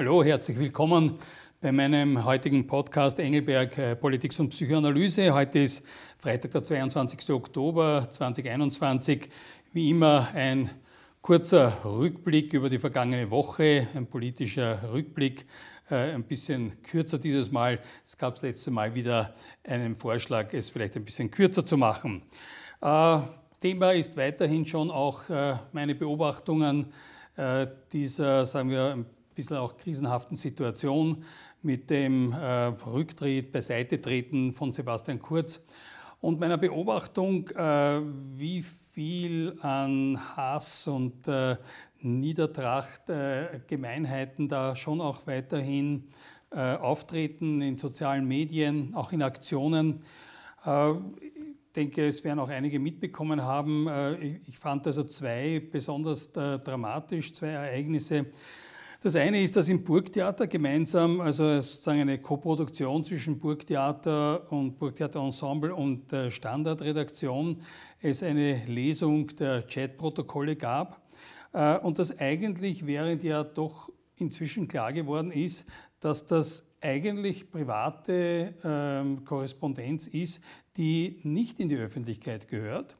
Hallo, herzlich willkommen bei meinem heutigen Podcast Engelberg äh, Politik und Psychoanalyse. Heute ist Freitag, der 22. Oktober 2021. Wie immer ein kurzer Rückblick über die vergangene Woche, ein politischer Rückblick, äh, ein bisschen kürzer dieses Mal. Es gab das letzte Mal wieder einen Vorschlag, es vielleicht ein bisschen kürzer zu machen. Äh, Thema ist weiterhin schon auch meine Beobachtungen dieser, sagen wir, bisschen auch krisenhaften Situation mit dem äh, Rücktritt, Beiseitetreten von Sebastian Kurz und meiner Beobachtung, äh, wie viel an Hass und äh, Niedertracht, Gemeinheiten da schon auch weiterhin auftreten in sozialen Medien, auch in Aktionen. Ich denke, es werden auch einige mitbekommen haben. Ich fand also zwei besonders dramatisch, zwei Ereignisse, das eine ist, dass im Burgtheater gemeinsam, also sozusagen eine Koproduktion zwischen Burgtheater und Burgtheaterensemble und der Standardredaktion, es eine Lesung der Chatprotokolle gab äh, und das eigentlich, während ja doch inzwischen klar geworden ist, dass das eigentlich private ähm, Korrespondenz ist, die nicht in die Öffentlichkeit gehört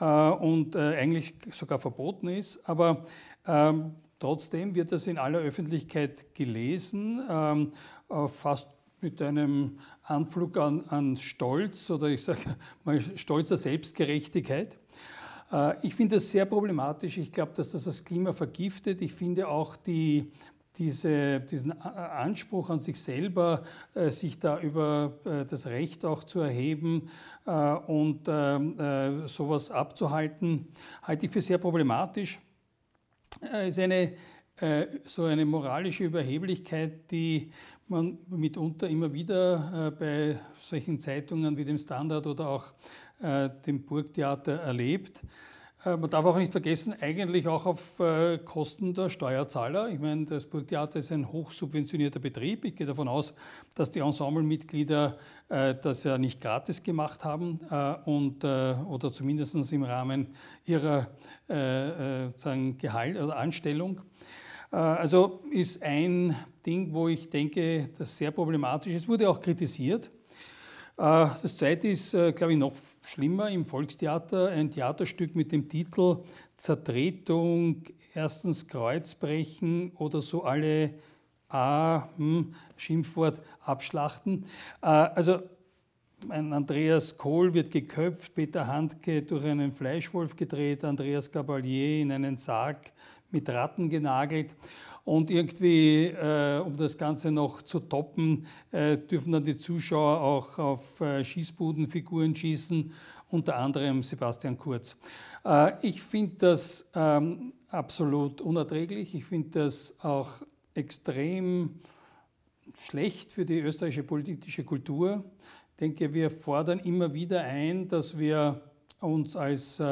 äh, und äh, eigentlich sogar verboten ist. Aber ähm, Trotzdem wird das in aller Öffentlichkeit gelesen, ähm, äh, fast mit einem Anflug an, an Stolz oder ich sage mal stolzer Selbstgerechtigkeit. Äh, ich finde das sehr problematisch. Ich glaube, dass das das Klima vergiftet. Ich finde auch die, diese, diesen Anspruch an sich selber, äh, sich da über das Recht auch zu erheben und ähm, äh, sowas abzuhalten, halte ich für sehr problematisch. Äh, ist eine, äh, so eine moralische Überheblichkeit, die man mitunter immer wieder äh, bei solchen Zeitungen wie dem Standard oder auch dem Burgtheater erlebt. Man darf auch nicht vergessen, eigentlich auch auf Kosten der Steuerzahler. Ich meine, das Burgtheater ist ein hochsubventionierter Betrieb. Ich gehe davon aus, dass die Ensemblemitglieder das ja nicht gratis gemacht haben und, oder zumindest im Rahmen ihrer äh, äh, sagen Gehalt oder Anstellung. Äh, also ist ein Ding, wo ich denke, das sehr problematisch ist, wurde auch kritisiert. Das zweite ist, glaube ich, noch schlimmer im Volkstheater, ein Theaterstück mit dem Titel Zertretung, erstens Kreuzbrechen oder so alle A, hm, Schimpfwort abschlachten. Also ein Andreas Kohl wird geköpft, Peter Handke durch einen Fleischwolf gedreht, Andreas Gabalier in einen Sarg mit Ratten genagelt. Und irgendwie, äh, um das Ganze noch zu toppen, äh, dürfen dann die Zuschauer auch auf äh, Schießbudenfiguren schießen, unter anderem Sebastian Kurz. Äh, ich finde das ähm, absolut unerträglich. Ich finde das auch extrem schlecht für die österreichische politische Kultur denke, wir fordern immer wieder ein, dass wir uns als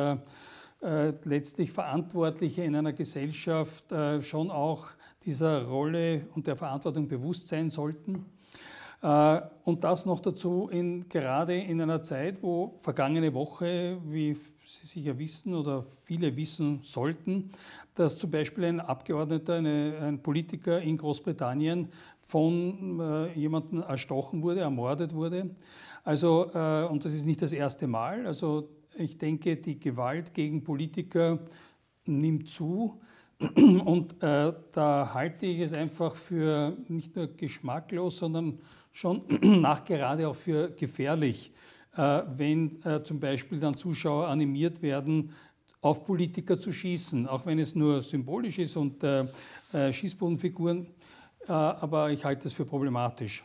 äh, letztlich Verantwortliche in einer Gesellschaft äh, schon auch dieser Rolle und der Verantwortung bewusst sein sollten. Äh, und das noch dazu in, gerade in einer Zeit, wo vergangene Woche, wie Sie sicher wissen oder viele wissen sollten, dass zum Beispiel ein Abgeordneter, eine, ein Politiker in Großbritannien von äh, jemandem erstochen wurde, ermordet wurde. Also, äh, und das ist nicht das erste Mal. Also ich denke, die Gewalt gegen Politiker nimmt zu. Und äh, da halte ich es einfach für nicht nur geschmacklos, sondern schon nachgerade auch für gefährlich, äh, wenn äh, zum Beispiel dann Zuschauer animiert werden, auf Politiker zu schießen, auch wenn es nur symbolisch ist und äh, äh, Schießbodenfiguren äh, aber ich halte das für problematisch.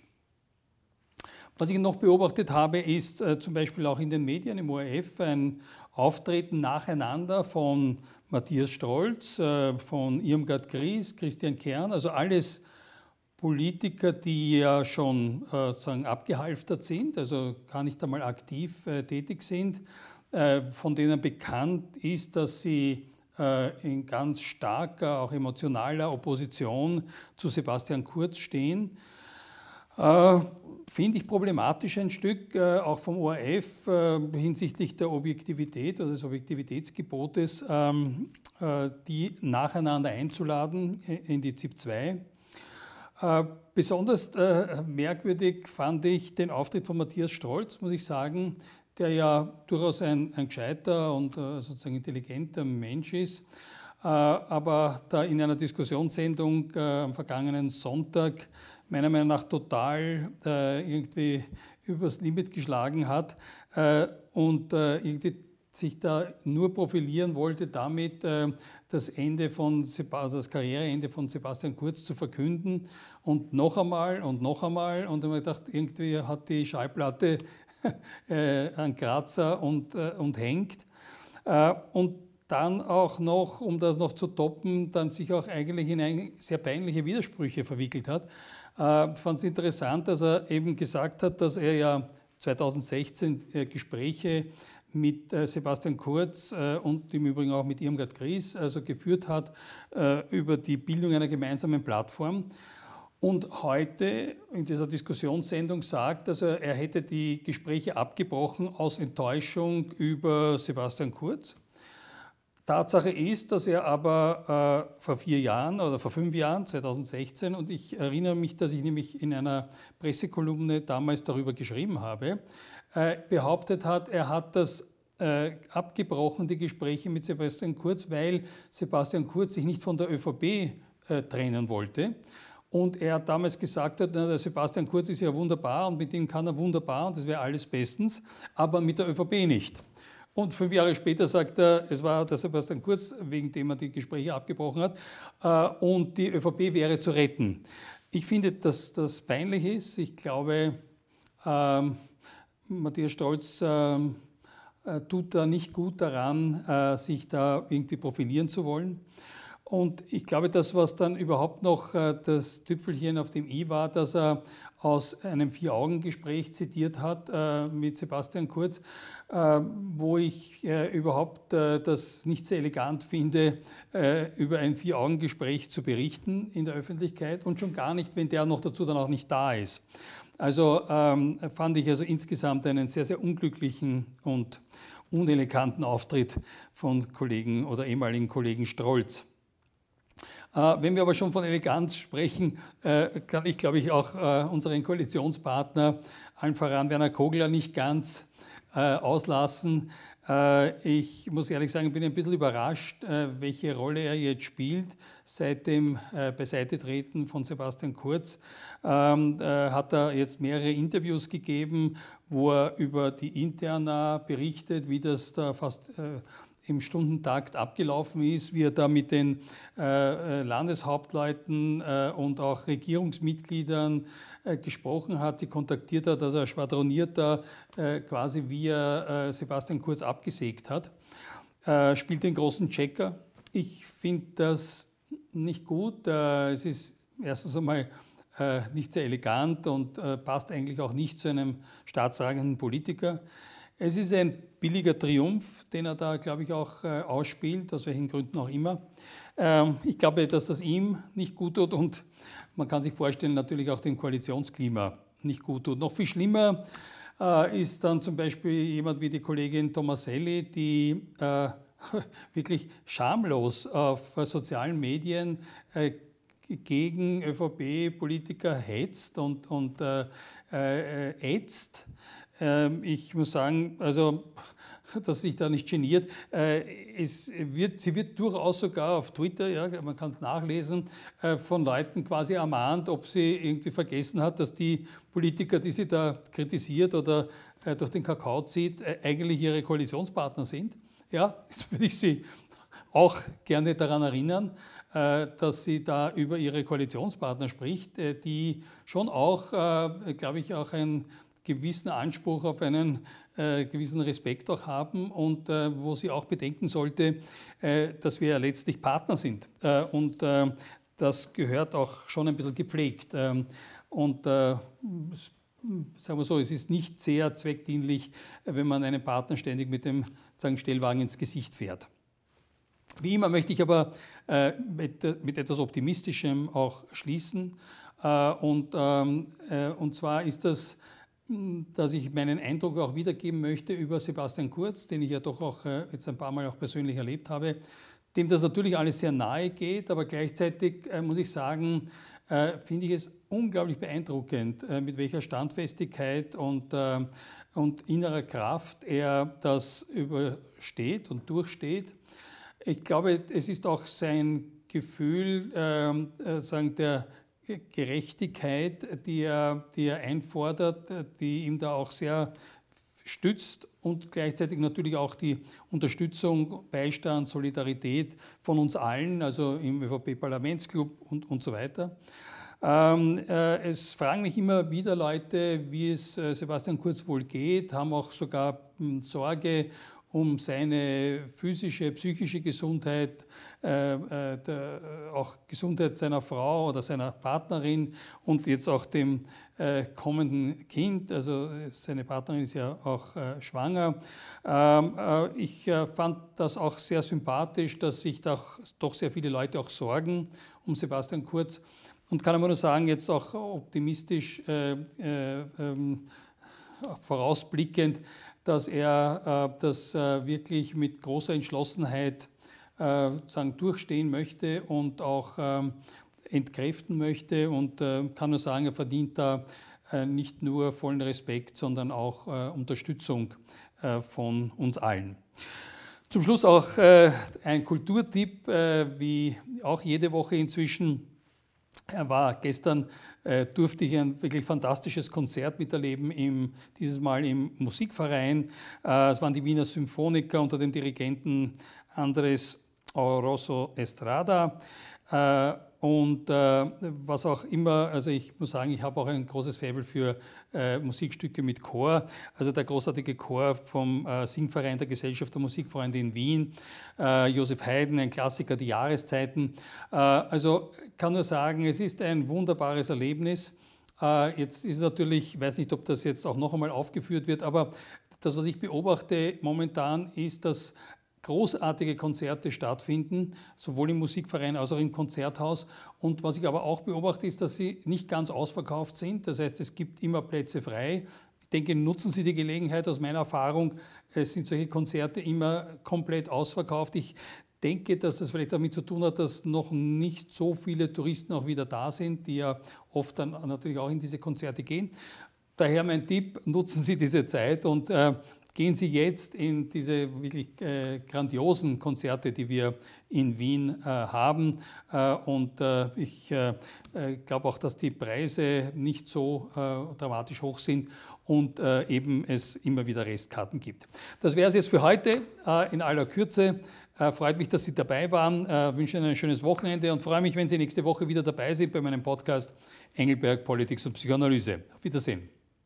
Was ich noch beobachtet habe, ist äh, zum Beispiel auch in den Medien im ORF ein Auftreten nacheinander von Matthias Strolz, äh, von Irmgard Gries, Christian Kern, also alles Politiker, die ja schon sozusagen abgehalftert sind, also gar nicht einmal aktiv tätig sind, von denen bekannt ist, dass sie äh, in ganz starker, auch emotionaler Opposition zu Sebastian Kurz stehen. Äh, finde ich problematisch ein Stück, äh, auch vom ORF hinsichtlich der Objektivität oder des Objektivitätsgebotes, ähm, die nacheinander einzuladen in die ZIP 2. Besonders merkwürdig fand ich den Auftritt von Matthias Strolz, muss ich sagen, der ja durchaus ein, ein gescheiter und sozusagen intelligenter Mensch ist, aber da in einer Diskussionssendung am vergangenen Sonntag meiner Meinung nach total irgendwie übers Limit geschlagen hat und irgendwie sich da nur profilieren wollte, damit äh, das Ende von also das Karriereende von Sebastian Kurz zu verkünden und noch einmal und noch einmal und ich habe gedacht, irgendwie hat die Schallplatte äh, einen Kratzer und, äh, und hängt. und dann auch noch, um das noch zu toppen, dann sich auch eigentlich in sehr peinliche Widersprüche verwickelt hat. Ich fand es interessant, dass er eben gesagt hat, dass er ja 2016 Gespräche mit äh, Sebastian Kurz äh, und im Übrigen auch mit Irmgard Gries also geführt hat äh, über die Bildung einer gemeinsamen Plattform. Und heute in dieser Diskussionssendung sagt, also er hätte die Gespräche abgebrochen aus Enttäuschung über Sebastian Kurz. Tatsache ist, dass er aber äh, vor vier Jahren oder vor fünf Jahren, 2016, und ich erinnere mich, dass ich nämlich in einer Pressekolumne damals darüber geschrieben habe, äh, behauptet hat, er hat das äh, abgebrochen, die Gespräche mit Sebastian Kurz, weil Sebastian Kurz sich nicht von der ÖVP äh, trennen wollte. Und er hat damals gesagt, hat, der Sebastian Kurz ist ja wunderbar und mit ihm kann er wunderbar und das wäre alles bestens, aber mit der ÖVP nicht. Und fünf Jahre später sagt er, es war der Sebastian Kurz, wegen dem er die Gespräche abgebrochen hat, und die ÖVP wäre zu retten. Ich finde, dass das peinlich ist. Ich glaube, ähm, Matthias Stolz äh, äh, tut da nicht gut daran, äh, sich da irgendwie profilieren zu wollen. Und ich glaube, das, was dann überhaupt noch äh, das Tüpfelchen auf dem i war, dass er aus einem Vier-Augen-Gespräch zitiert hat äh, mit Sebastian Kurz, äh, wo ich überhaupt das nicht sehr elegant finde, über ein Vier-Augen-Gespräch zu berichten in der Öffentlichkeit und schon gar nicht, wenn der noch dazu dann auch nicht da ist. Also ähm, fand ich also insgesamt einen sehr, sehr unglücklichen und uneleganten Auftritt von Kollegen oder ehemaligen Kollegen Strolz. Äh, wenn wir aber schon von Eleganz sprechen, äh, kann ich, glaube ich, auch äh, unseren Koalitionspartner, allen voran Werner Kogler, nicht ganz auslassen. Ich muss ehrlich sagen, bin ein bisschen überrascht, welche Rolle er jetzt spielt. Seit dem Beiseitetreten von Sebastian Kurz ähm, hat er jetzt mehrere Interviews gegeben, wo er über die Interna berichtet, wie das da fast im Stundentakt abgelaufen ist, wie er da mit den äh, Landeshauptleuten äh, und auch Regierungsmitgliedern äh, gesprochen hat, die kontaktiert hat, also er schwadroniert da äh, quasi, wie er äh, Sebastian Kurz abgesägt hat, äh, spielt den großen Checker. Ich finde das nicht gut. es ist erstens einmal nicht sehr elegant und passt eigentlich auch nicht zu einem staatsragenden Politiker. Es ist ein billiger Triumph, den er da, glaube ich, auch äh, ausspielt, aus welchen Gründen auch immer. Ähm, ich glaube, dass das ihm nicht gut tut und man kann sich vorstellen, natürlich auch dem Koalitionsklima nicht gut tut. Noch viel schlimmer äh, ist dann zum Beispiel jemand wie die Kollegin Tomaselli, die äh, wirklich schamlos auf sozialen Medien gegen ÖVP-Politiker hetzt und, und äh, äh, ätzt. Ähm, ich muss sagen, also dass sich da nicht geniert. Äh, es wird, sie wird durchaus sogar auf Twitter, ja, man kann es nachlesen, äh, von Leuten quasi ermahnt, ob sie irgendwie vergessen hat, dass die Politiker, die sie da kritisiert oder äh, durch den Kakao zieht, eigentlich ihre Koalitionspartner sind. Ja, jetzt würde ich Sie auch gerne daran erinnern, dass sie da über ihre Koalitionspartner spricht, die schon auch, glaube ich, auch ein gewissen Anspruch auf einen äh, gewissen Respekt auch haben und äh, wo sie auch bedenken sollte, äh, dass wir ja letztlich Partner sind. Äh, und äh, das gehört auch schon ein bisschen gepflegt. Ähm, und äh, sagen wir so, es ist nicht sehr zweckdienlich, wenn man einen Partner ständig mit dem sagen, Stellwagen ins Gesicht fährt. Wie immer möchte ich aber mit, mit etwas Optimistischem auch schließen. Und, ähm, und zwar ist das dass ich meinen Eindruck auch wiedergeben möchte über Sebastian Kurz, den ich ja doch auch äh, jetzt ein paar Mal auch persönlich erlebt habe, dem das natürlich alles sehr nahe geht, aber gleichzeitig äh, muss ich sagen, äh, finde ich es unglaublich beeindruckend, mit welcher Standfestigkeit und, und innerer Kraft er das übersteht und durchsteht. Ich glaube, es ist auch sein Gefühl ähm, äh, sagen der Gerechtigkeit, die er, die er einfordert, die ihm da auch sehr stützt und gleichzeitig natürlich auch die Unterstützung, Beistand, Solidarität von uns allen, also im ÖVP-Parlamentsclub und, und so weiter. Ähm, äh, es fragen mich immer wieder Leute, wie es äh, Sebastian Kurz wohl geht, haben auch sogar hm, Sorge um seine physische, psychische Gesundheit, äh, äh, der, äh, auch Gesundheit seiner Frau oder seiner Partnerin und jetzt auch dem äh, kommenden Kind. Also seine Partnerin ist ja auch äh, schwanger. Ähm, äh, ich fand das auch sehr sympathisch, dass sich doch, doch sehr viele Leute auch sorgen um Sebastian Kurz und kann aber nur sagen, jetzt auch optimistisch ähm, vorausblickend, dass er äh, das äh, wirklich mit großer Entschlossenheit äh, sagen, durchstehen möchte und auch ähm, entkräften möchte und kann nur sagen, er verdient da nicht nur vollen Respekt, sondern auch Unterstützung von uns allen. Zum Schluss auch ein Kulturtipp, wie auch jede Woche inzwischen. Er war gestern äh, durfte ich ein wirklich fantastisches Konzert miterleben, im, dieses Mal im Musikverein. Äh, es waren die Wiener Symphoniker unter dem Dirigenten Andres Oroso Estrada. Äh, und äh, was auch immer, also ich muss sagen, ich habe auch ein großes Faible für äh, Musikstücke mit Chor. Also der großartige Chor vom Singverein der Gesellschaft der Musikfreunde in Wien, Josef Haydn, ein Klassiker, die Jahreszeiten. Also kann nur sagen, es ist ein wunderbares Erlebnis. Jetzt ist natürlich, ich weiß nicht, ob das jetzt auch noch einmal aufgeführt wird, aber das, was ich beobachte momentan, ist, dass großartige Konzerte stattfinden, sowohl im Musikverein als auch im Konzerthaus. Und was ich aber auch beobachte, ist, dass sie nicht ganz ausverkauft sind. Das heißt, es gibt immer Plätze frei. Ich denke, nutzen Sie die Gelegenheit. Aus meiner Erfahrung es sind solche Konzerte immer komplett ausverkauft. Ich denke, dass das vielleicht damit zu tun hat, dass noch nicht so viele Touristen auch wieder da sind, die ja oft dann natürlich auch in diese Konzerte gehen. Daher mein Tipp, nutzen Sie diese Zeit und äh, Gehen Sie jetzt in diese wirklich äh, grandiosen Konzerte, die wir in Wien äh, haben. Äh, und äh, ich äh, äh, glaube auch, dass die Preise nicht so dramatisch hoch sind und eben es immer wieder Restkarten gibt. Das wäre es jetzt für heute in aller Kürze. freut mich, dass Sie dabei waren. wünsche Ihnen ein schönes Wochenende und freue mich, wenn Sie nächste Woche wieder dabei sind bei meinem Podcast Engelberg Politik und Psychoanalyse. Auf Wiedersehen.